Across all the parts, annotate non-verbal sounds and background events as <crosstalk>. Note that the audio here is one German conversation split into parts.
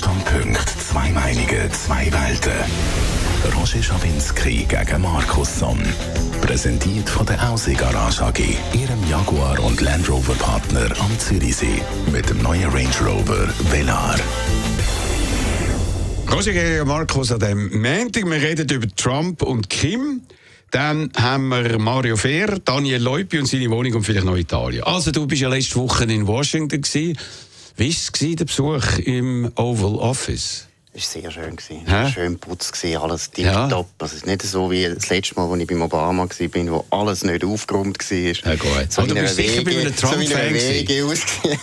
Zwei Standpunkte, zwei Meinungen, zwei Welten. Roger Schawinski gegen Markus Somm. Präsentiert von der Aussee Garage AG, Ihrem Jaguar und Land Rover Partner am Zürichsee. Mit dem neuen Range Rover Velar. Roger gegen Markus an dem Montag. Wir reden über Trump und Kim. Dann haben wir Mario Fehr, Daniel Leupi und seine Wohnung und vielleicht noch Italien. Also, du bist ja letzte Woche in Washington. Gewesen. Wie war es, der Besuch im Oval Office? Es war sehr schön. Gewesen. Schön putz, alles tipptopp. Ja. Also es ist nicht so wie das letzte Mal, als ich bei Obama war, wo alles nicht aufgeräumt war. Ja, gut. So du bist sicher bei einem <laughs> Trump-Fan so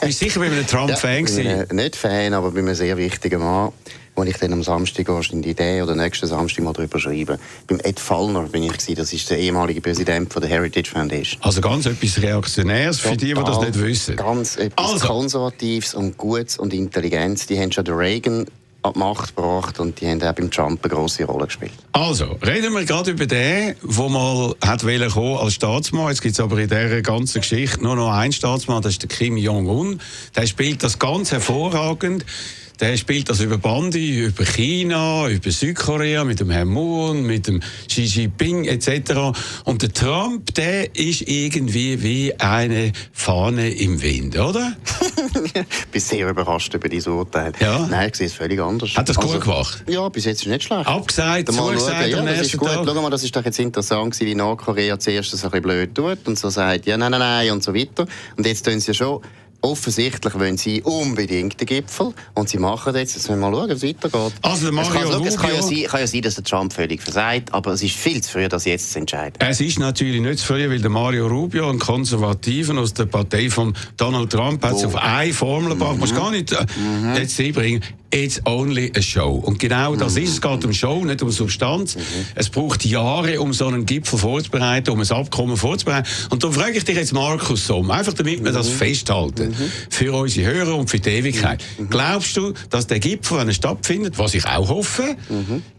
Bist sicher bei einem Trump-Fan ja, Nicht Fan, aber bei einem sehr wichtigen Mann wo ich dann am Samstag wahrscheinlich die Idee oder nächsten Samstag mal darüber schreibe. Beim Ed Fallner bin ich gewesen, das ist der ehemalige Präsident von der Heritage Foundation. Also ganz etwas Reaktionäres für die, die das nicht wissen. Ganz etwas also. Konservatives und Gutes und Intelligenz. Die haben schon den Reagan an die Macht gebracht und die haben auch beim Trump eine grosse Rolle gespielt. Also, reden wir gerade über den, der mal hat kommen als Staatsmann. Jetzt gibt es aber in dieser ganzen Geschichte nur noch einen Staatsmann, das ist der Kim Jong-un. Der spielt das ganz hervorragend. Der spielt das über Bandi, über China, über Südkorea, mit dem Herrn Moon, mit dem Xi Jinping etc. Und der Trump, der ist irgendwie wie eine Fahne im Wind, oder? ich <laughs> bin sehr überrascht über dieses Urteil. Ja. Nein, ich sehe es völlig anders. Hat das also, gut gemacht? Ja, bis jetzt ist nicht schlecht. Abgesagt, zugesagt ja, das ist gut. Tag. Schau mal, das ist doch jetzt interessant wie Nordkorea zuerst ein bisschen blöd tut und so sagt, ja, nein, nein, nein und so weiter. Und jetzt tun sie schon Offensichtlich wollen sie unbedingt den Gipfel und sie machen das jetzt. Jetzt müssen wir mal schauen, wie es weitergeht. Also Mario es, kann, Rubio... es kann, ja sein, kann ja sein, dass der Trump völlig versagt, aber es ist viel zu früh, das jetzt zu entscheiden. Es ist natürlich nicht zu früh, weil der Mario Rubio, ein Konservativen aus der Partei von Donald Trump, hat es auf eine Formel gebracht. Mhm. Man muss gar nicht äh, mhm. jetzt einbringen. It's only a show. Und genau das mhm. ist es. geht um Show, nicht um Substanz. Mhm. Es braucht Jahre, um so einen Gipfel vorzubereiten, um ein Abkommen vorzubereiten. Und darum frage ich dich jetzt, Markus Somm, einfach damit wir das mhm. festhalten, mhm. für unsere Hörer und für die Ewigkeit. Mhm. Glaubst du, dass der Gipfel, wenn er stattfindet, was ich auch hoffe,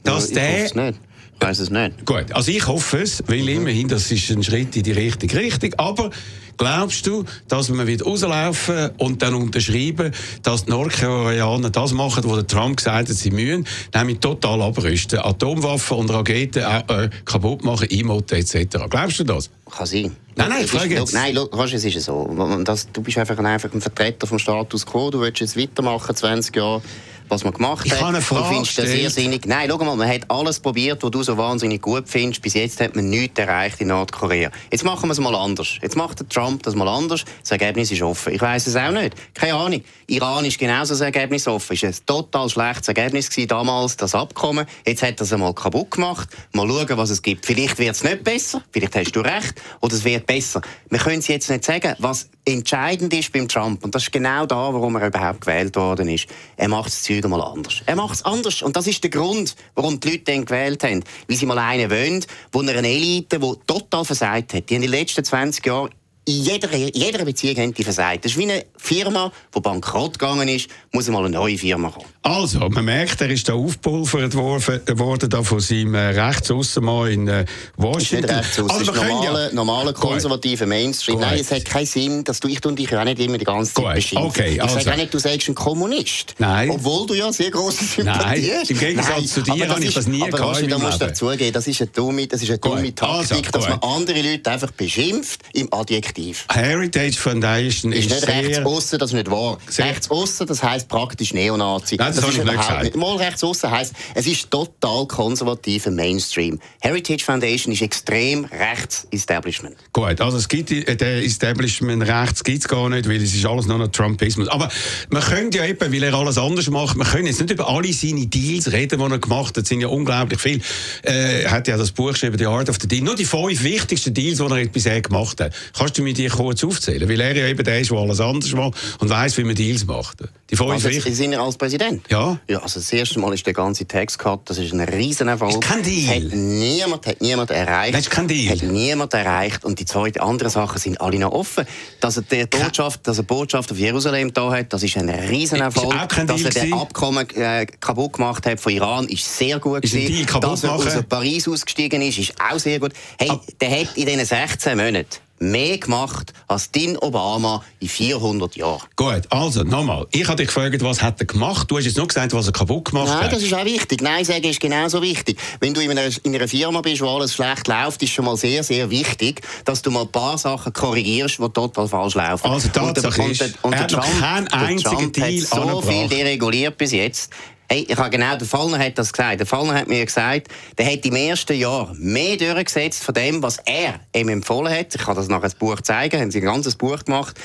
dass ja, ich der... Ich weiß es nicht. Gut, also ich hoffe es, weil immerhin, das ist ein Schritt in die richtige Richtung. Aber Glaubst du, dass man wird rauslaufen und dann unterschreiben, dass die Nordkoreaner das machen, was Trump gesagt hat, sie müssen, nämlich total abrüsten, Atomwaffen und Raketen äh, äh kaputt machen, Emoten etc. Glaubst du das? Kann sein. Nein, nein, ich frage jetzt. Nein, weißt, es ist so. Das, du bist einfach, einfach ein Vertreter vom Status quo. Du willst jetzt weitermachen, 20 Jahre was man gemacht ich hat. Kann eine Frage du findest das sehr sinnig. Nein, schau mal, man hat alles probiert, was du so wahnsinnig gut findest. Bis jetzt hat man nichts erreicht in Nordkorea. Jetzt machen wir es mal anders. Jetzt macht der Trump das mal anders. Das Ergebnis ist offen. Ich weiß es auch nicht. Keine Ahnung. Iran ist genauso das Ergebnis offen. Es war ein total schlechtes Ergebnis gewesen, damals, das Abkommen. Jetzt hat er es einmal kaputt gemacht. Mal schauen, was es gibt. Vielleicht wird es nicht besser. Vielleicht hast du recht. Oder es wird besser. Wir können es jetzt nicht sagen. Was entscheidend ist beim Trump, und das ist genau da, warum er überhaupt gewählt worden ist, er macht das Zeug mal anders. Er macht es anders. Und das ist der Grund, warum die Leute den gewählt haben. Weil sie mal einen wollen, wo eine Elite, die total versagt hat. Die in den letzten 20 Jahren in jeder, jeder Beziehung haben die versagt. Das ist wie eine Firma, die bankrott gegangen ist, muss mal eine neue Firma kommen. Also, man merkt, er ist da aufpulvert worden da von seinem äh, Rechtsaußenmann in äh, Washington. Das ist nicht also, normale, ja... normale konservative Mainstream. Nein, es hat keinen Sinn, dass du, ich und dich auch nicht immer die ganze Zeit beschimpfen. Okay, ich also. sage auch nicht, du sagst ein Kommunist. Nein. Obwohl du ja sehr große Sympathie hast. im Gegensatz Nein, zu dir habe ich das nie aber gehabt Aber da musst du zugeben, das ist eine dumme, das ist eine dumme Taktik, also, dass man andere Leute einfach beschimpft im Adjektiv. Heritage Heritage Foundation ist, ist nicht rechts aussen, das ist nicht wahr. Rechts aussen, das heisst praktisch Neonazi. Nein, das, das habe ich nicht gesagt. Nicht. Mal rechts aussen heisst, es ist total konservativer Mainstream. Heritage Foundation ist extrem rechts Establishment. Gut, also es gibt äh, den Establishment rechts gibt es gar nicht, weil es ist alles nur noch Trumpismus. Aber man könnte ja eben, weil er alles anders macht, man können jetzt nicht über alle seine Deals reden, die er gemacht hat. Es sind ja unglaublich viele. Äh, er hat ja das Buch geschrieben, The Art of the Deal. Nur die fünf wichtigsten Deals, die er bisher gemacht hat. Kannst du wir die kurz aufzählen, weil er ja eben der ist, der alles anders macht und weiss, wie man Deals macht. Die fünf Also, wichtig- sind er als Präsident? Ja. Ja, also das erste Mal ist der ganze Tax-Cut, das ist ein Riesenerfolg. Ist kein Deal. Hat niemand, hat niemand erreicht. Das ist kein Deal. Hat niemand erreicht. Und die zwei anderen Sachen sind alle noch offen. Dass er die Botschaft, dass er Botschaft auf Jerusalem da hat, das ist ein Riesenerfolg. Ist auch kein dass Deal er den gewesen. Abkommen äh, kaputt gemacht hat von Iran, ist sehr gut Ist gewesen. Dass er machen? aus Paris ausgestiegen ist, ist auch sehr gut. Hey, der hat in diesen 16 Monaten mehr gemacht als Dean Obama in 400 Jahren. Gut, also nochmal. Ich habe dich gefragt, was hat er gemacht? Du hast jetzt nur gesagt, was er kaputt gemacht Nein, hat. das ist auch wichtig. Nein sagen ist genauso wichtig. Wenn du in einer, in einer Firma bist, wo alles schlecht läuft, ist schon mal sehr, sehr wichtig, dass du mal ein paar Sachen korrigierst, die total falsch laufen. Also, Tatsache und, ist, der- und er der hat noch Trump- keinen der einzigen Deal hat so angebracht. viel dereguliert bis jetzt. Hey, ich habe genau, der Fallner hat das gesagt. Der Fallner hat mir gesagt, der hat im ersten Jahr mehr durchgesetzt von dem, was er ihm empfohlen hat. Ich kann das nachher das Buch zeigen, haben sie ein ganzes Buch gemacht.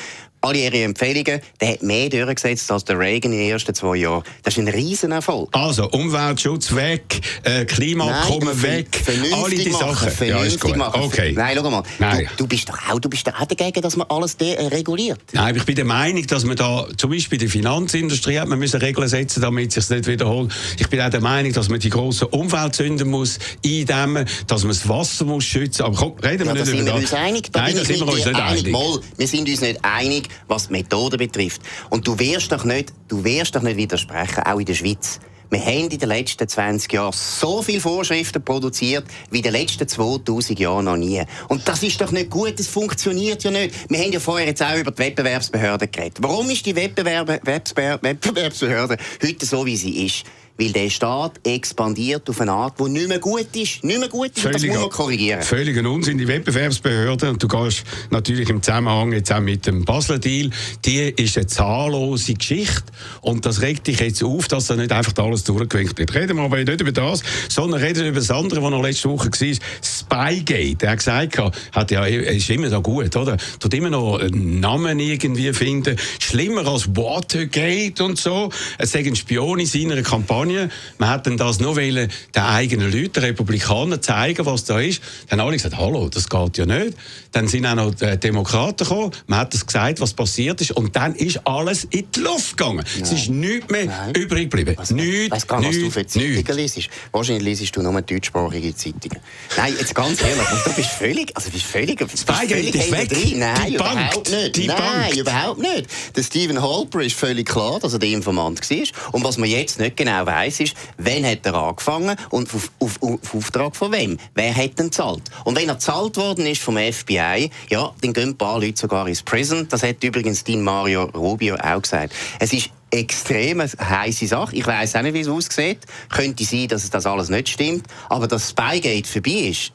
Alle ihre Empfehlungen, der hat mehr durchgesetzt als der Reagan in den ersten zwei Jahren. Das ist ein Riesenerfolg. Also, Umweltschutz weg, äh, Klimaabkommen Nein, weg, alle die machen, Sachen. Vernünftig machen. Okay. Nein, schau mal. Nein. Du, du bist doch auch, du bist doch auch dagegen, dass man alles dereguliert. Nein, aber ich bin der Meinung, dass man da, zum Beispiel die Finanzindustrie hat man müssen Regeln setzen, damit es sich nicht wiederholt. Ich bin auch der Meinung, dass man die grossen Umweltsünden muss eindämmen, dass man das Wasser muss schützen. Aber komm, reden wir Ja, da nicht sind über wir das. uns einig. Da Nein, da sind wir uns nicht einig. Mal, wir sind uns nicht einig, was die Methode betrifft. Und du wirst doch nicht, du wirst doch nicht widersprechen, auch in der Schweiz. Wir haben in den letzten 20 Jahren so viele Vorschriften produziert wie in den letzten 2000 Jahren noch nie. Und das ist doch nicht gut, das funktioniert ja nicht. Wir haben ja vorher jetzt auch über die Wettbewerbsbehörde geredet. Warum ist die Wettbewerbsbehörde heute so, wie sie ist? Weil der Staat expandiert auf eine Art, die nicht mehr gut ist. Nicht mehr gut ist. Und das muss man korrigieren. Völliger Unsinn. Die Wettbewerbsbehörde, und du gehst natürlich im Zusammenhang jetzt auch mit dem Basler Deal, die ist eine zahllose Geschichte. Und das regt dich jetzt auf, dass da nicht einfach alles durchgewinkt wird. Reden wir aber nicht über das, sondern reden über das andere, was noch letzte Woche war. Spygate. Er hat gesagt, hat ja, ist immer noch gut, oder? Tut immer noch einen Namen irgendwie finden. Schlimmer als Watergate und so. Es sagen Spion in seiner Kampagne. Man hat dann das nur wollen, den eigenen Leuten, den Republikanern, zeigen, was da ist. Dann haben alle gesagt, hallo, das geht ja nicht. Dann sind auch noch die Demokraten gekommen. Man hat das gesagt, was passiert ist. Und dann ist alles in die Luft gegangen. Es ist nichts mehr Nein. übrig geblieben. Was, Nichts, weiss gar nicht, was du nichts, für Zeitungen nichts. liest. Wahrscheinlich liest du nur deutschsprachige Zeitungen. Nein, jetzt ganz ehrlich, du bist völlig, also bist völlig, bist völlig ist weg. drin. Nein, Die überhaupt bangt. nicht. Die Nein, bangt. überhaupt nicht. Der Stephen Halper ist völlig klar, dass er der Informant war. Und was man jetzt nicht genau weiß, ist, wann hat er angefangen und auf, auf, auf Auftrag von wem? Wer hat denn gezahlt? Und wenn er gezahlt worden ist vom FBI, ja, dann gehen ein paar Leute sogar ins Prison. Das hat übrigens Dean Mario Rubio auch gesagt. Es ist extrem heiße Sache. Ich weiß auch nicht, wie es aussieht. Könnte sein, dass das alles nicht stimmt. Aber dass Spygate vorbei ist,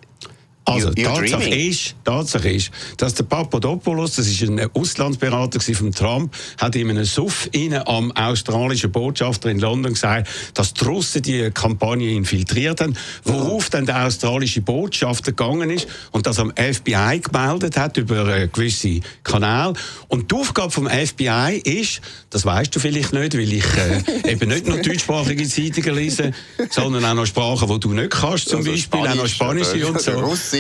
Also, You- Tatsache ist, Tatsache ist, dass der Papadopoulos, das ist ein Auslandsberater von Trump, hat in einem Suff innen am australischen Botschafter in London gesagt, dass die Russen die Kampagne infiltriert haben, worauf dann der australische Botschafter gegangen ist und das am FBI gemeldet hat über äh, gewisse Kanäle. Und die Aufgabe vom FBI ist, das weißt du vielleicht nicht, weil ich äh, <laughs> eben nicht nur deutschsprachige Zeitungen lese, sondern auch noch Sprachen, die du nicht kannst, zum Also Beispiel auch noch Spanisch Spanische und so.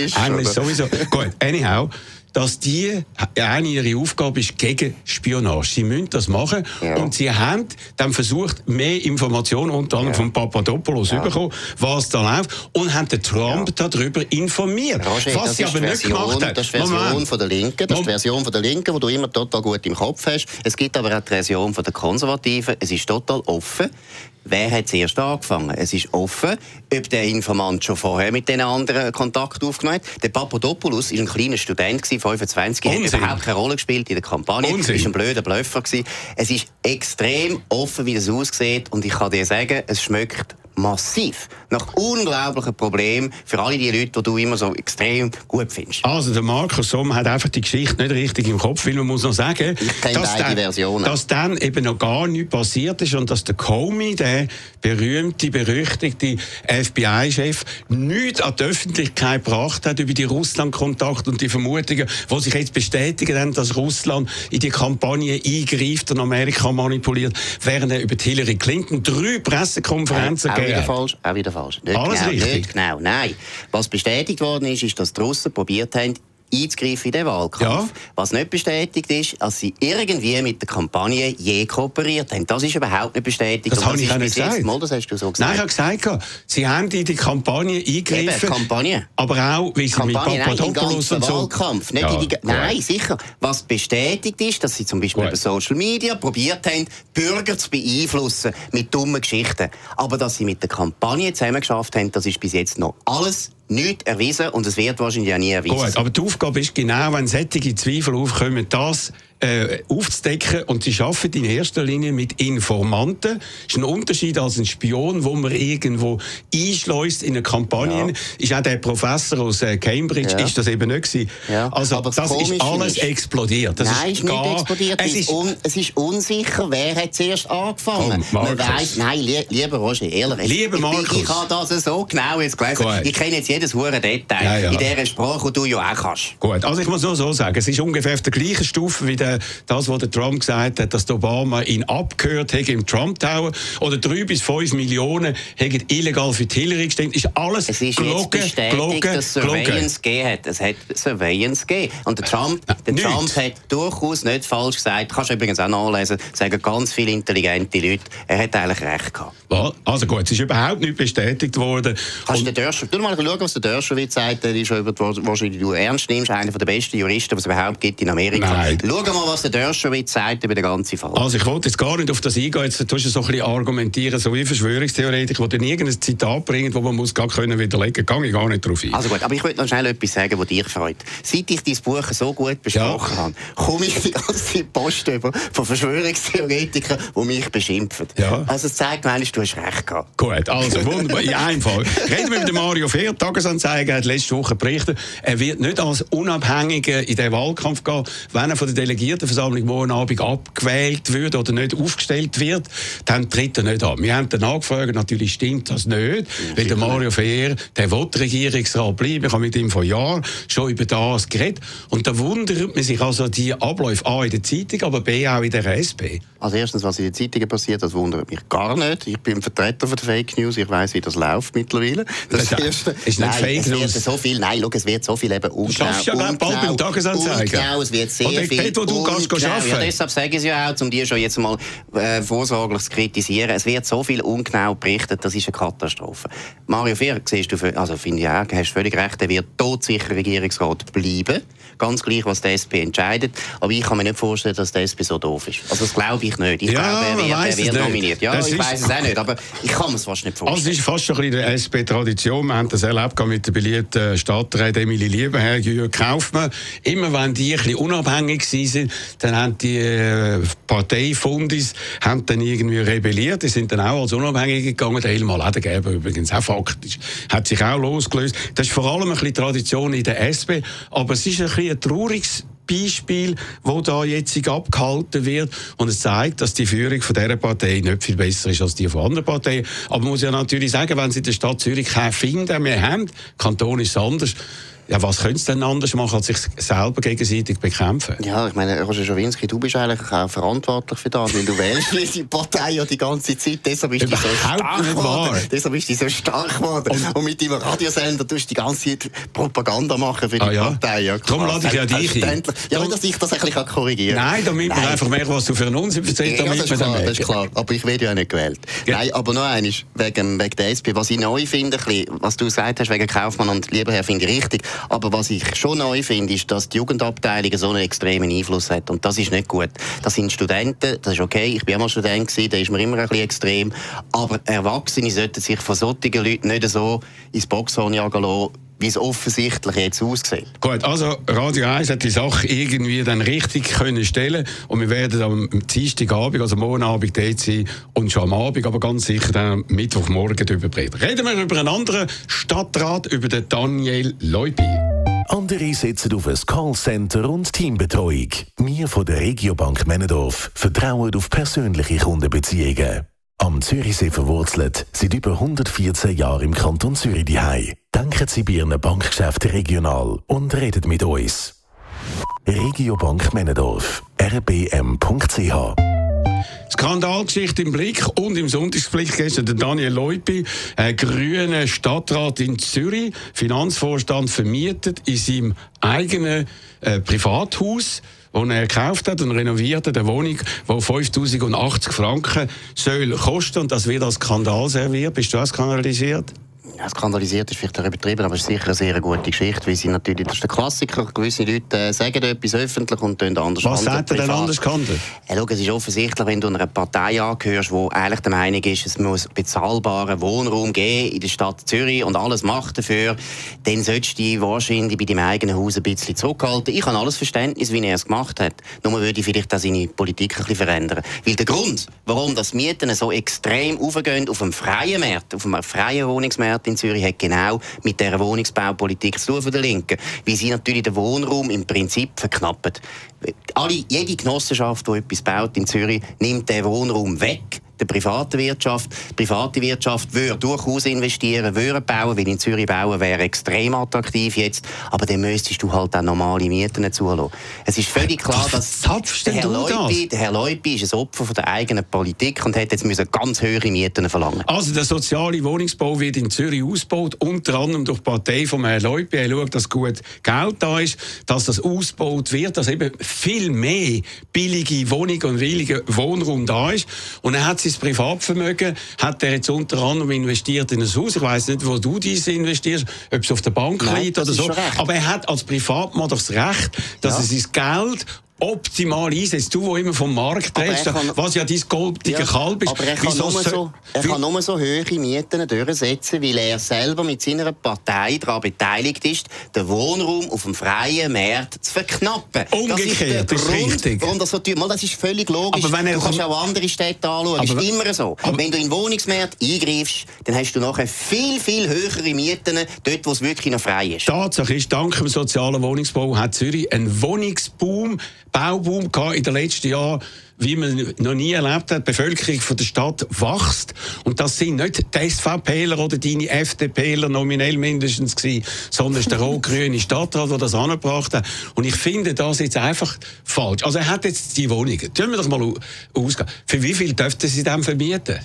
Russisch Englisch oder- sowieso. Gut, anyhow. Dass die, eine ihre Aufgabe ist gegen Spionage. Sie müssen das machen. Ja. Und sie haben dann versucht, mehr Informationen, unter anderem von Papadopoulos, zu bekommen, was da läuft. Und haben den Trump darüber informiert. Roger, was das sie ist aber nicht Version, gemacht haben. Das ist die Version Moment. von der Linken. Das ist die. Version von der Linken, die du immer total gut im Kopf hast. Es gibt aber auch die Version von der Konservativen. Es ist total offen. Wer hat zuerst angefangen? Es ist offen, ob der Informant schon vorher mit den anderen Kontakt aufgenommen hat. Der Papadopoulos war ein kleiner Student, gewesen, 25, hat Unsinn. überhaupt keine Rolle gespielt in der Kampagne. Unsinn. ist ein blöder Blöffer. Gewesen. Es ist extrem offen, wie das aussieht. Und ich kann dir sagen, es schmeckt massiv nach unglaublichen Problemen für alle die Leute, die du immer so extrem gut findest. Also der Markus Somm hat einfach die Geschichte nicht richtig im Kopf, weil man muss noch sagen, dass, dann, dass dann eben noch gar nichts passiert ist und dass der Comey, der berühmte, berüchtigte FBI-Chef, nichts an die Öffentlichkeit gebracht hat über die Russland-Kontakte und die Vermutungen, die sich jetzt bestätigen, haben, dass Russland in die Kampagne eingreift und Amerika manipuliert, während er über Hillary Clinton drei Pressekonferenzen auch gegeben wieder falsch, auch wieder falsch. Nicht Alles genau, richtig. Nicht genau, nein. Was bestätigt worden ist, ist, dass die Russen probiert haben, einzugreifen in den Wahlkampf. Ja. Was nicht bestätigt ist, dass sie irgendwie mit der Kampagne je kooperiert haben. Das ist überhaupt nicht bestätigt. Das habe ich nicht gesagt. Mal, das hast du so Nein, ich gesagt. habe gesagt, sie haben in die Kampagne eingegriffen. Eben, Kampagne. Aber auch, wie sie mit Kampagne, nein, im Papadopoulos ganzen und so... Wahlkampf. Nicht Ja, in die, nein, sicher. Was bestätigt ist, dass sie zum Beispiel Gut. über Social Media probiert haben, Bürger zu beeinflussen mit dummen Geschichten. Aber dass sie mit der Kampagne zusammen geschafft haben, das ist bis jetzt noch alles nicht erwiesen und es wird wahrscheinlich auch nie erwiesen. Gut, aber die Aufgabe ist genau, wenn solche Zweifel aufkommen, das äh, aufzudecken und sie arbeiten in erster Linie mit Informanten. Das ist ein Unterschied als ein Spion, wo man irgendwo einschleust in eine Kampagne. Ja. Ist auch der Professor aus äh, Cambridge, Ja. ist das eben nicht gewesen. Ja. Also Aber das das ist alles ist- explodiert. Das nein, ist nicht gar- explodiert. Es ist, ist, un, es ist unsicher, wer hat zuerst angefangen. Komm, Man weiss, nein, lie, lieber Roger, ehrlich. ich- Lieber Markus. Ich, ich habe das so genau jetzt gelesen. Gut. Ich kenne jetzt jedes hure Detail ja. in dieser Sprache, die du ja auch kannst. Gut, also ich muss nur so sagen, es ist ungefähr auf der gleichen Stufe wie der, das, was der Trump gesagt hat, dass der Obama ihn abgehört hat im Trump Tower oder drei bis fünf Millionen haben illegal für die Hillary gestimmt. Ist alles Es ist jetzt gelogen, bestätigt, gelogen, dass. Surveillance gegeben hat. Es hat Surveillance gegeben. Und der Trump, der nichts. Trump hat durchaus nicht falsch gesagt. Kannst du übrigens auch nachlesen, sagen ganz viele intelligente Leute, er hat eigentlich recht gehabt. Also gut, es ist überhaupt nicht bestätigt worden. Kannst du den tu mal schauen, was der Dershowitz sagt, der ist über, wahrscheinlich du ernst nimmst, einer der besten Juristen, die es überhaupt gibt in Amerika. Nein. Schau mal, was der Dershowitz sagt über den ganzen Fall. Also ich wollte jetzt gar nicht auf das eingehen, jetzt tust du so ein bisschen argumentieren, so wie Verschwörungstheoretiker, die dann irgendein Zitat bringen, wo man muss gar können widerlegen kann, gehe ich gar nicht drauf ein. Also gut, aber ich wollte noch schnell etwas sagen, was dich freut. Seit ich dein Buch so gut besprochen Ja. habe, komme ich die ganze Post über von Verschwörungstheoretikern, die mich beschimpfen. Ja. Also es zeigt mir du hast recht gehabt. Gut, also wunderbar. In einem Fall. <laughs> Reden wir mit dem Mario Fehr. Die Tagesanzeiger hat letzte Woche berichtet, er wird nicht als Unabhängiger in den Wahlkampf gehen, wenn er von der Delegiertenversammlung morgen Abend abgewählt wird oder nicht aufgestellt wird, dann tritt er nicht an. Wir haben dann angefragt, natürlich stimmt das nicht, weil der Mario Fehr, der will Regierungsrat bleiben. Ich habe mit ihm vor Jahren schon über das geredet. Und da wundert man sich also die Abläufe A in der Zeitung, aber B auch in der SP. Also erstens, was in den Zeitungen passiert, das wundert mich gar nicht. Ich bin Vertreter von der Fake News. Ich weiß, wie das läuft mittlerweile. Das Das Erste. ist nicht nein, Fake es wird News. so viel. Nein, schau, es wird so viel eben ungenau. schaffst ja, bald beim Tagesanzeiger. Ungenau, es wird sehr Oder viel. dort, wo du kannst ungenau. arbeiten. Ja, deshalb sage ich es ja auch, um die schon jetzt mal äh, vorsorglich zu kritisieren. Es wird so viel ungenau berichtet, das ist eine Katastrophe. Mario Fehr, siehst du, also finde ich auch, hast völlig recht, er wird todsicher Regierungsrat bleiben. Ganz gleich, was die SP entscheidet. Aber ich kann mir nicht vorstellen, dass die SP so doof ist. Also das glaube ich nicht. Ich Ja, glaube, er wird, er wird nominiert. Ja, Das ich weiß es auch nicht, aber ich kann mir es fast nicht Also vorstellen. es ist fast schon ein bisschen SP-Tradition. Wir haben das erlebt mit der beliebten Stadträtin Emilie Liebenherr, Jürgen Kaufmann. Immer wenn die ein bisschen unabhängig waren, dann haben die äh, Parteifundis haben dann irgendwie rebelliert. Die sind dann auch als Unabhängige gegangen. Der Elmar Ledergeber übrigens auch faktisch. Hat sich auch losgelöst. Das ist vor allem ein bisschen Tradition in der SP. Aber es ist ein bisschen ein trauriges Beispiel, wo da jetzt abgehalten wird. Und es zeigt, dass die Führung von dieser Partei nicht viel besser ist als die von anderen Parteien. Aber man muss ja natürlich sagen, wenn sie in der Stadt Zürich keinen finden mehr haben, Kanton ist anders, ja, was können sie denn anders machen, als sich selber gegenseitig bekämpfen? Ja, ich meine, Roger Schawinski, du bist eigentlich auch verantwortlich für das, weil du wählst <laughs> die Partei ja die ganze Zeit, deshalb bist du so stark geworden. Deshalb bist du so stark geworden. Und, mit deinem Radiosender tust du die ganze Zeit Propaganda machen für die Ah, ja? Partei. Ja, Darum lade ich ja dich ein. Ja, weil dass ich das ein bisschen korrigieren kann. Nein, damit man Nein. einfach merkt, was du für einen Unsinn erzählst, Ja, das man ist, klar, das ist klar. Aber ich werde ja nicht gewählt. Ja. Nein, aber noch eines, wegen, wegen der SP. Was ich neu finde, was du gesagt hast, wegen Kaufmann und Lieberherr, finde ich richtig. Aber was ich schon neu finde, ist, dass die Jugendabteilung so einen extremen Einfluss hat. Und das ist nicht gut. Das sind Studenten, das ist okay. Ich bin auch mal Student da ist man immer ein bisschen extrem. Aber Erwachsene sollten sich von solchen Leuten nicht so ins Boxhorn jagen lassen, wie es offensichtlich jetzt aussieht. Gut, also Radio 1 hat die Sache irgendwie dann richtig können stellen und wir werden am Dienstagabend, also morgen Abend dort sein und schon am Abend, aber ganz sicher dann am Mittwochmorgen darüber berichten. Reden wir über einen anderen Stadtrat, über den Daniel Leupi. Andere setzen auf ein Callcenter und Teambetreuung. Wir von der Regiobank Männendorf vertrauen auf persönliche Kundenbeziehungen. Am Zürichsee verwurzelt, seit über 114 Jahren im Kanton Zürich daheim. Denken Sie bei Ihren Bankgeschäften regional und redet mit uns. Regiobank Männendorf. rbm.ch Skandalgeschichte im Blick und im Sonntagsblick gestern der Daniel Leupi, ein grüner Stadtrat in Zürich, Finanzvorstand vermietet in seinem eigenen äh, Privathaus wo er gekauft hat und renoviert hat, eine Wohnung, die 5080 Franken soll kosten und das wird als Skandal serviert. Bist du auch skandalisiert? Ja, skandalisiert ist vielleicht übertrieben, aber es ist sicher eine sehr gute Geschichte, weil sie natürlich, das ist der Klassiker, gewisse Leute äh, sagen etwas öffentlich und tun anders Was sagt er denn anders gehandelt? Ja, schau, es ist offensichtlich, wenn du einer Partei angehörst, die eigentlich der Meinung ist, es muss bezahlbaren Wohnraum geben in der Stadt Zürich und alles macht dafür, dann solltest du dich wahrscheinlich bei deinem eigenen Haus ein bisschen zurückhalten. Ich habe alles Verständnis, wie er es gemacht hat. Nur würde ich vielleicht auch seine Politik ein bisschen verändern. Weil der Grund, warum das Mieten so extrem aufgehen auf dem freien Markt, auf dem freien Wohnungsmarkt, in Zürich hat genau mit der Wohnungsbaupolitik zu tun von der Linken, wie sie natürlich den Wohnraum im Prinzip verknappen. Alle, jede Genossenschaft, die etwas baut in Zürich, nimmt den Wohnraum weg der privaten Wirtschaft. Die private Wirtschaft würde durchaus investieren, würde bauen, weil in Zürich bauen wäre extrem attraktiv jetzt, aber dann müsstest du halt auch normale Mieten zulassen. Es ist völlig klar, dass der Herr, Leupi, der Herr Leupi ist ein Opfer von der eigenen Politik und hat jetzt müssen ganz hohe Mieten verlangen. Also der soziale Wohnungsbau wird in Zürich ausgebaut, unter anderem durch die Partei von Herrn Leupi. Er schaut, dass gut Geld da ist, dass das ausgebaut wird, dass eben viel mehr billige Wohnungen und billige Wohnraum da ist. Und er hat sein Privatvermögen hat er jetzt unter anderem investiert in ein Haus. Ich weiß nicht, wo du diese investierst, ob es auf der Bank Nein, liegt oder so. Aber er hat als Privatmann das Recht, dass ja. er sein Geld optimal einsetzt. Du, wo immer vom Markt redest, was ja dein goldige ja, Kalb ist. Aber er kann, nur so, er kann nur so hohe Mieten durchsetzen, weil er selber mit seiner Partei daran beteiligt ist, den Wohnraum auf dem freien Markt zu verknappen. Umgekehrt, das ist, das ist richtig. Warum das, so Mal, das ist völlig logisch. Aber wenn er du kannst auch andere Städte anschauen. Das ist immer so. wenn du in den Wohnungsmarkt eingreifst, dann hast du nachher viel, viel höhere Mieten, dort, wo es wirklich noch frei ist. Tatsache ist, dank dem sozialen Wohnungsbau hat Zürich einen Wohnungsboom Bauboom in den letzten Jahren, wie man noch nie erlebt hat. Die Bevölkerung von der Stadt wächst. Und das sind nicht die SVPler oder deine FDPler nominell mindestens gewesen, sondern der <laughs> rot-grüne Stadtrat, der das angebracht hat. Und ich finde das jetzt einfach falsch. Also er hat jetzt die Wohnungen. Tun wir das mal ausgehen. Für wie viel dürften sie dann vermieten?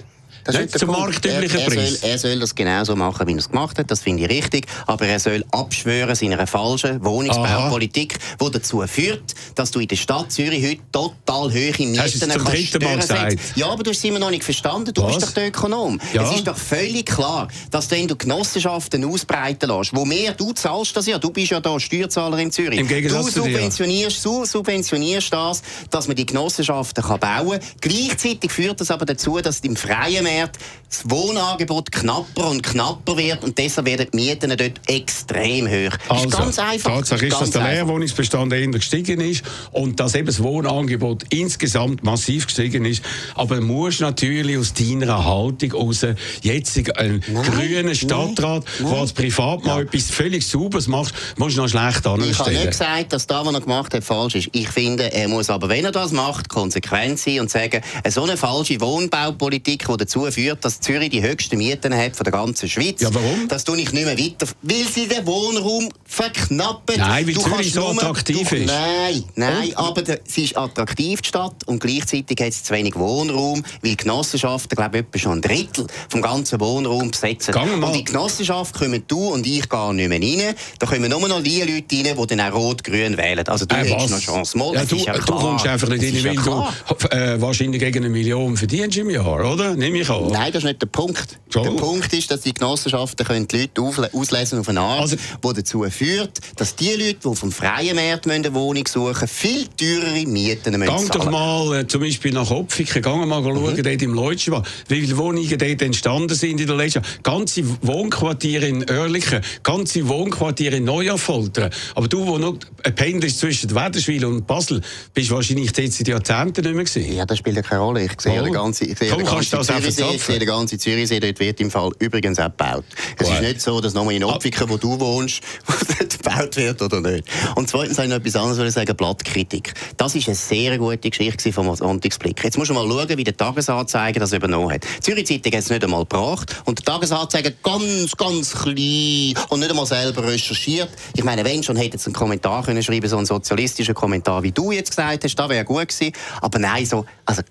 Das Nicht zum marktüblichen er, er Preis. Soll, er soll das genauso machen, wie er es gemacht hat. Das finde ich richtig. Aber er soll abschwören seiner falschen Wohnungsbaupolitik, die dazu führt, dass du in der Stadt Zürich heute total hohe Mieten Hast dritten Mal? Ja, aber du hast es immer noch nicht verstanden. Du Was? bist doch der Ökonom. Ja. Es ist doch völlig klar, dass wenn du Genossenschaften ausbreiten lässt, wo mehr du zahlst das ja, du bist ja da Steuerzahler in Zürich. Im Gegensatz du subventionierst, du subventionierst das, dass man die Genossenschaften kann bauen kann. Gleichzeitig führt das aber dazu, dass im freien Markt das Wohnangebot knapper und knapper wird und deshalb werden die Mieten dort extrem hoch. Das also, ist ganz einfach. Tatsache ist, dass der Leerwohnungsbestand eher gestiegen ist und dass eben das Wohnangebot insgesamt massiv gestiegen ist. Aber du musst natürlich aus deiner Haltung heraus jetzt einen grünen Stadtrat, der als Privatmann ja. etwas völlig Sauberes macht, musst du noch schlecht anstellen. Ich habe nicht gesagt, dass das, was er gemacht hat, falsch ist. Ich finde, er muss aber, wenn er das macht, konsequent sein und sagen, so eine falsche Wohnbaupolitik, die dazu führt, dass Zürich die höchsten Mieten hat von der ganzen Schweiz. Ja, warum? Das tue ich nicht mehr weiter, weil sie den Wohnraum verknappen. Nein, weil du Zürich so attraktiv du, ist. Nein, nein, und? aber der, sie ist attraktiv, die Stadt, und gleichzeitig hat sie zu wenig Wohnraum, weil Genossenschaften, glaube ich, etwa schon ein Drittel vom ganzen Wohnraum besetzen. Und die Genossenschaft kommen du und ich gar nicht mehr rein. Da kommen nur noch die Leute rein, die dann auch rot-grün wählen. Also du äh, hast noch Chance. Mal, ja, du, ja du kommst einfach nicht rein, weil du äh, wahrscheinlich gegen eine Million verdienst im Jahr, oder? Nehme ich an. Nein, das ist nicht der Punkt. So. Der Punkt ist, dass die Genossenschaften können die Leute auslesen auf eine Art, also, die dazu führt, dass die Leute, die vom freien Markt eine Wohnung suchen viel teurere Mieten müssen Gang doch mal äh, zum Beispiel nach Opfiken, gang mal mhm. schauen, dort im Leutschenbach, wie viele Wohnungen dort entstanden sind in der letzten Jahr. Ganze Wohnquartiere in Oerlikon, ganze Wohnquartiere in Neuaffoltern. Aber du, wo noch pendelst zwischen Wäderschwil und Basel, bist wahrscheinlich dort seit Jahrzehnten nicht mehr gewesen. Ja, das spielt ja keine Rolle. Ich sehe oh. den ganzen, ich sehe Komm, ganzen Zürichsee, ich sehe den ganzen Zürichsee, dort wird im Fall übrigens auch gebaut. Es ist nicht so, dass nochmal in Opfiken, wo du wohnst, <laughs> gebaut wird oder nicht. Und zweitens habe ich noch etwas anderes will sagen, Blattkritik. Das ist eine sehr gute Geschichte vom Sonntagsblick. Jetzt musst du mal schauen, wie der Tagesanzeiger das übernommen hat. Die Zürich Zeitung hat es nicht einmal gebracht und der Tagesanzeiger ganz, ganz klein und nicht einmal selber recherchiert. Ich meine, wenn schon, hätte jetzt einen Kommentar können schreiben so einen sozialistischen Kommentar, wie du jetzt gesagt hast, das wäre gut gewesen. Aber nein, so. Also,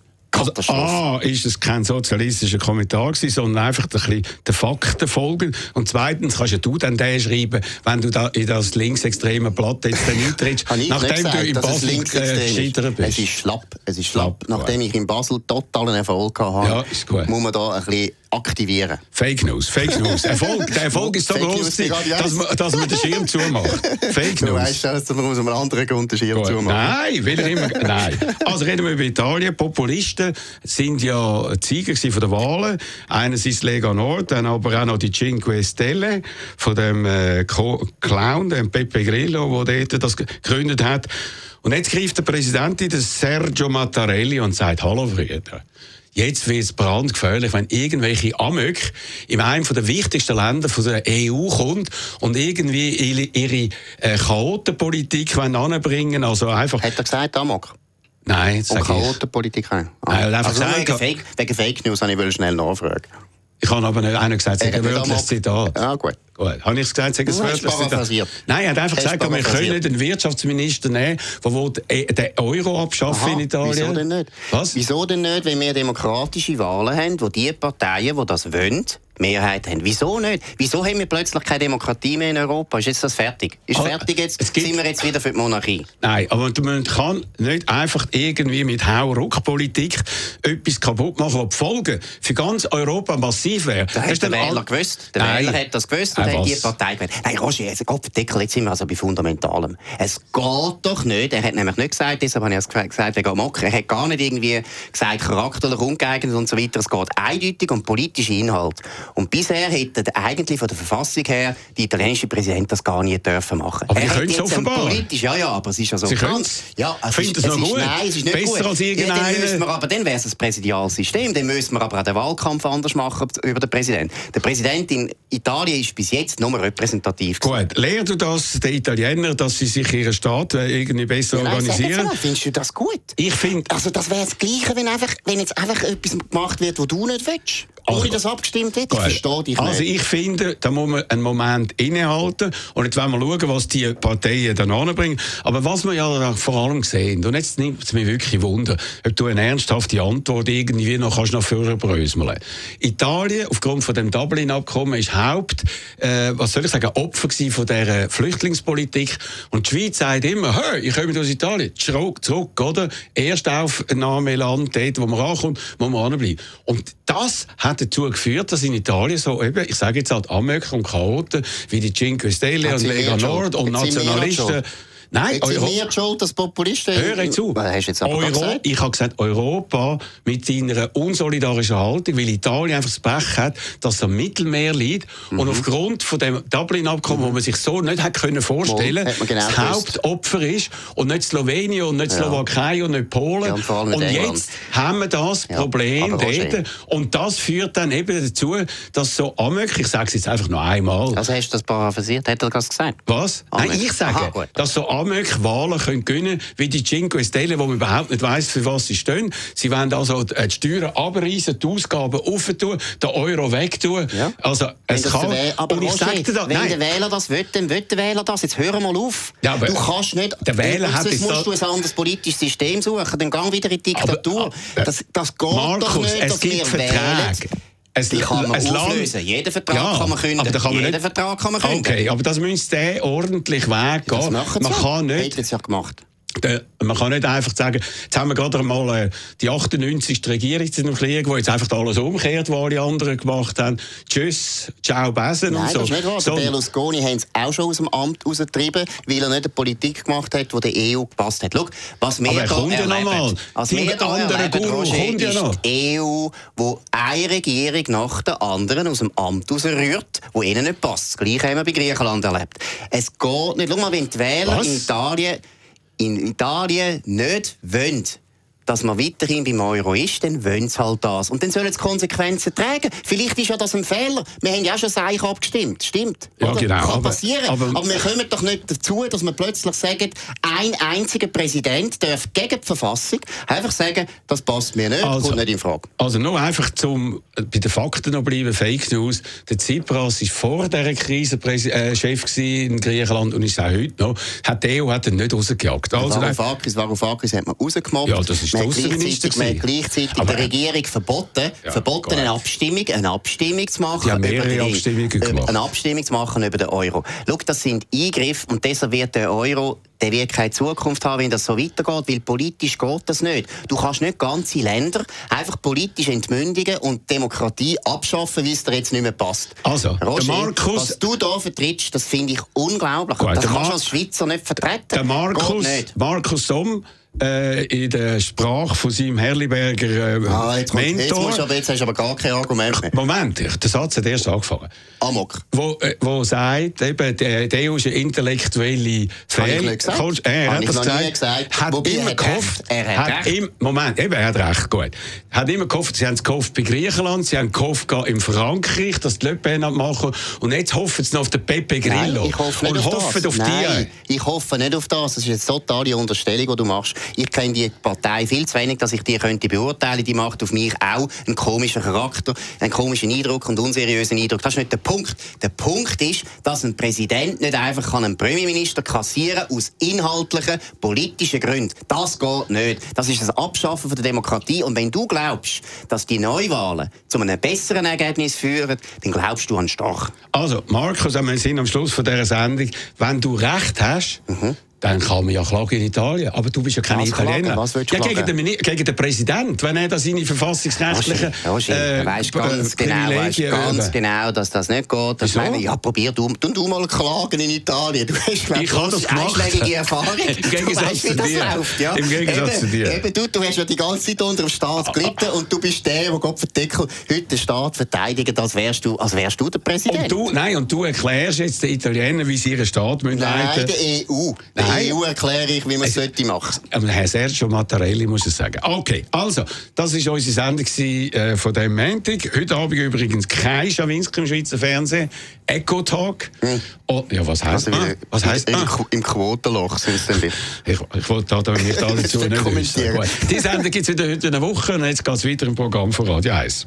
A, ist es kein sozialistischer Kommentar gewesen, sondern einfach ein bisschen den Fakten folgen. Und zweitens kannst ja du dann den schreiben, wenn du da in das linksextreme Blatt jetzt dann eintrittst, <laughs> nachdem gesagt, du in Basel äh, gescheitert bist. Es ist schlapp. Es ist schlapp. Schlapp, Nachdem ich in Basel totalen Erfolg hatte, Ja, muss man da ein bisschen aktivieren. Fake News, Fake News. Erfolg, der Erfolg ist so groß, dass man, dass man den Schirm zumacht. <laughs> Fake Du News. weißt schon, dass wir aus einem anderen Grund den Schirm Gut. zumachen. Nein, will ich immer. <laughs> Nein. Also reden wir über Italien. Populisten sind ja Sieger gewesen von der Wahlen. Einerseits Lega Nord, dann aber auch noch die Cinque Stelle von dem äh, Clown, dem Pepe Grillo, der dort das gegründet hat. Und jetzt greift der Präsident, Sergio Mattarelli, und sagt: Hallo, Brüder. Jetzt wird es brandgefährlich, wenn irgendwelche Amök in einem der wichtigsten Länder von der EU kommt und irgendwie ihre, äh, Chaotenpolitik anbringen. Also einfach. Hat er gesagt, Amok? Nein, Und sag ich. Chaotenpolitik? Ah. Nein, hat einfach also gesagt, wegen Fake, wegen Fake News habe ich schnell nachfragen. Ich habe aber nicht einer gesagt, es Er ein nicht wörtliches Zitat. Ja, gut. Gut. Habe ich es gesagt, sage ein wörtliches Zitat? Nein, er hat einfach gesagt, wir können nicht einen Wirtschaftsminister nehmen, der äh, den Euro abschaffen Aha, in Italien. Wieso denn nicht? Was? Wieso denn nicht, wenn wir demokratische Wahlen haben, wo die Parteien, die das wollen, Mehrheit haben? Wieso nicht? Wieso haben wir plötzlich keine Demokratie mehr in Europa? Ist jetzt das fertig? Ist Ah, fertig jetzt? gibt- Sind wir jetzt wieder für die Monarchie? Nein, aber man kann nicht einfach irgendwie mit Hau-Ruck-Politik etwas kaputt machen, die Folgen für ganz Europa massiv wären. Das hat der Wähler gewusst. Der Nein. Wähler hat das gewusst und Äh, hat die was? Partei gewählt. Nein, Roger, jetzt, Gott verdeckel, jetzt sind wir also bei Fundamentalem. Es geht doch nicht, er hat nämlich nicht gesagt, deshalb habe ich es gesagt wegen Amok, er hat gar nicht irgendwie gesagt, charakterlich ungeeignet und so weiter. Es geht eindeutig um politische Inhalt. Und bisher hätte eigentlich von der Verfassung her die italienische Präsident das gar nicht dürfen machen. Aber er hat können es offenbar. Politisch, ja, ja, aber es ist ja so Sie können's. Ja, es Findet ist, es noch ist, gut? Nein, es ist nicht Besser gut. als ja, dann irgendeiner? wir aber dann wäre es ein Präsidialsystem. Dann müssen wir aber auch den Wahlkampf anders machen über den Präsidenten. Der Präsident in Italien ist bis jetzt nur repräsentativ. gewesen. Gut, lehrt du das den Italienern, dass sie sich ihren Staat äh, irgendwie besser Ja, nein, organisieren? mal, Findest du das gut? Ich finde, Also das wäre das Gleiche, wenn, einfach, wenn jetzt einfach etwas gemacht wird, was du nicht willst. Also, Ohne dass abgestimmt wird. Ich verstehe dich Also nicht. ich finde, da muss man einen Moment innehalten und jetzt wollen wir schauen, was die Parteien dann anbringen. Aber was wir ja vor allem sehen, und jetzt nimmt es mich wirklich Wunder, ob du eine ernsthafte Antwort irgendwie noch kannst noch vorbröseln. Italien, aufgrund von dem Dublin-Abkommen, ist Haupt, äh, was soll ich sagen, Opfer von dieser Flüchtlingspolitik. Und die Schweiz sagt immer, hey, ich komme aus Italien, zurück, zurück, oder? Erstaufnahmeland, dort, wo man ankommt, muss man anbleiben. Und das hat dazu geführt, dass in Italien so eben, ich sage jetzt halt Amöker und Chaoten, wie die Cinque Stelle und Lega Nord und Nationalisten. Nein, Jetzt sind Euro- wir die schuld, dass Populisten... Hör zu. Euro, ich habe gesagt, Europa mit seiner unsolidarischen Haltung, weil Italien einfach das Pech hat, dass es am Mittelmeer liegt Mhm. und aufgrund von dem Dublin-Abkommen, wo man sich so nicht hat können vorstellen, man genau das. Hauptopfer ist und nicht Slowenien und nicht Ja. Slowakei und nicht Polen. Ja, und und England. jetzt haben wir das Ja, Problem Roger. dort und das führt dann eben dazu, dass so Amök, ich sage es jetzt einfach noch einmal, Also hast du das paraphrasiert? Hat er das gesagt? was? Amök. Nein, ich sage, Aha, dass so Amök Wahlen können gewinnen wie die Cinque Stelle, wo man überhaupt nicht weiss, für was sie stehen. Sie wollen also die Steuern abreißen, die Ausgaben aufentun, den Euro wegtun. Ja. Also, Wenn es das kann... aber und ich sage dir das, wenn nein. der Wähler das will, dann will der Wähler das. Jetzt hör mal auf. Ja, aber du kannst nicht... der Wähler hat musst da- du ein anderes politisches System suchen. Dann gang wieder in die Diktatur. Aber- das, das geht Markus, doch nicht, es dass gibt wir Verträge. wählen. Es, Die kann man auflösen. Jeden Vertrag Ja, kann man kündigen. aber kann man Jeden nicht- Vertrag kann man kündigen. Okay, aber das müsste ordentlich Weg Das machen Man kann nicht... Hätten sie ja gemacht. Der- Man kann nicht einfach sagen, jetzt haben wir gerade einmal äh, die 98. Regierung zu dem Krieg, wo jetzt einfach alles umkehrt, was alle anderen gemacht haben. Tschüss, ciao, Besen Nein, und so. das ist nicht wahr. So- Berlusconi haben es auch schon aus dem Amt rausgetrieben, weil er nicht eine Politik gemacht hat, die der EU gepasst hat. Schau, was wir Aber er kommt ja erleben, noch mal. Was Dein wir da anderer erleben, Guru kommt ja ist noch. die EU, wo eine Regierung nach der anderen aus dem Amt rausrührt, wo ihnen nicht passt. Das Gleiche haben wir bei Griechenland erlebt. Es geht nicht. Schau mal, wenn die Wähler Was? in Italien, in Italien nicht wollen, dass man weiterhin beim Euro ist, dann wollen sie halt das. Und dann sollen sie Konsequenzen tragen. Vielleicht ist ja das ein Fehler. Wir haben ja auch schon Seich abgestimmt. Stimmt. Ja, oder? genau, Kann aber- passieren. aber- Aber, wir kommen doch nicht dazu, dass wir plötzlich sagen, ein einziger Präsident darf gegen die Verfassung einfach sagen, das passt mir nicht, Also- kommt nicht in Frage. Also nur einfach zum äh, bei den Fakten noch bleiben, Fake News. Der Tsipras war vor dieser Krise äh, Chef in Griechenland und ist auch heute noch. Hat die EU hat ihn nicht rausgejagt. Also, Varoufakis, Varoufakis hat man rausgemacht. Ja, das ist ist der Außenminister. Man hat gleichzeitig der Regierung verboten, ja, verboten eine Abstimmung, eine Abstimmung zu machen. Ja, mehrere Abstimmungen gemacht. Eine Abstimmung zu machen über den Euro. Schau, das sind Eingriffe und deshalb wird der Euro der wird keine Zukunft haben, wenn das so weitergeht, weil politisch geht das nicht. Du kannst nicht ganze Länder einfach politisch entmündigen und Demokratie abschaffen, wie es dir jetzt nicht mehr passt. Also, Roger, Markus, was du da vertrittst, das finde ich unglaublich. Gut, das kannst du als Schweizer nicht vertreten. Der Markus, Markus Somm äh, in der Sprache von seinem Herliberger äh, ah, jetzt Mentor. Jetzt, aber, jetzt hast du aber gar kein Argument mehr. Moment, der Satz hat erst angefangen. Amok. Wo, äh, wo sagt, eben, der, der ist eine intellektuelle Fehl. Äh, er hat das gesagt. gesagt. Hat Wobei immer gehofft, er hat, hat im, Moment, eben, er hat recht, gut. Hat immer gehofft, sie haben es gehofft bei Griechenland, sie haben gehofft in Frankreich, dass die Le Pen machen und jetzt hoffen sie noch auf den Pepe Grillo. Nein, ich hoffe nicht und auf hoffen das. auf Nein, die. ich hoffe nicht auf das. Das ist eine totale Unterstellung, die du machst. Ich kenne die Partei viel zu wenig, dass ich die könnte beurteilen. Die macht auf mich auch einen komischen Charakter, einen komischen Eindruck und unseriösen Eindruck. Das ist nicht der Punkt. Der Punkt ist, dass ein Präsident nicht einfach einen Premierminister kassieren aus inhaltlichen, politischen Gründen. Das geht nicht. Das ist das Abschaffen von der Demokratie. Und wenn du glaubst, dass die Neuwahlen zu einem besseren Ergebnis führen, dann glaubst du an Stach. Also, Markus, wir sind am Schluss von dieser Sendung. Wenn du recht hast, mhm dann kann man ja klagen in Italien. Aber du bist ja kein Was Italiener. Was ja, gegen den, gegen den Präsidenten, wenn er da seine verfassungsrechtlichen äh, weißt ganz genau, weißt ganz genau, dass das nicht geht. Das meine, ja, probier du, du, du mal klagen in Italien. Du hast, ich habe das einschlägige Erfahrung. Im Gegensatz weißt, zu dir. Läuft, ja? Im Gegensatz eben, zu dir. Eben, du, du hast ja die ganze Zeit unter dem Staat gelitten und du bist der, der Gott verdeckel, heute den Staat verteidigt, als wärst du, als wärst du der Präsident. Und du, nein, und du erklärst jetzt den Italienern, wie sie ihren Staat müssen leiten Nein, der EU. Der EU erklärt ich, wie man es sollte machen. Aber Herr Sergio Mattarelli muss es sagen. Okay, also, das war unsere Sendung äh, von diesem Montag. Heute Abend übrigens kein Schawinski im Schweizer Fernsehen. Echo Talk. Hm. Oh, ja, was heisst also, man? Was heisst im? Im Quotenloch sind es dann. Ich, ich wollte da nicht alle <laughs> zu nicht wissen. Die Sendung gibt es wieder heute eine Woche und jetzt geht es weiter im Programm von Radio 1.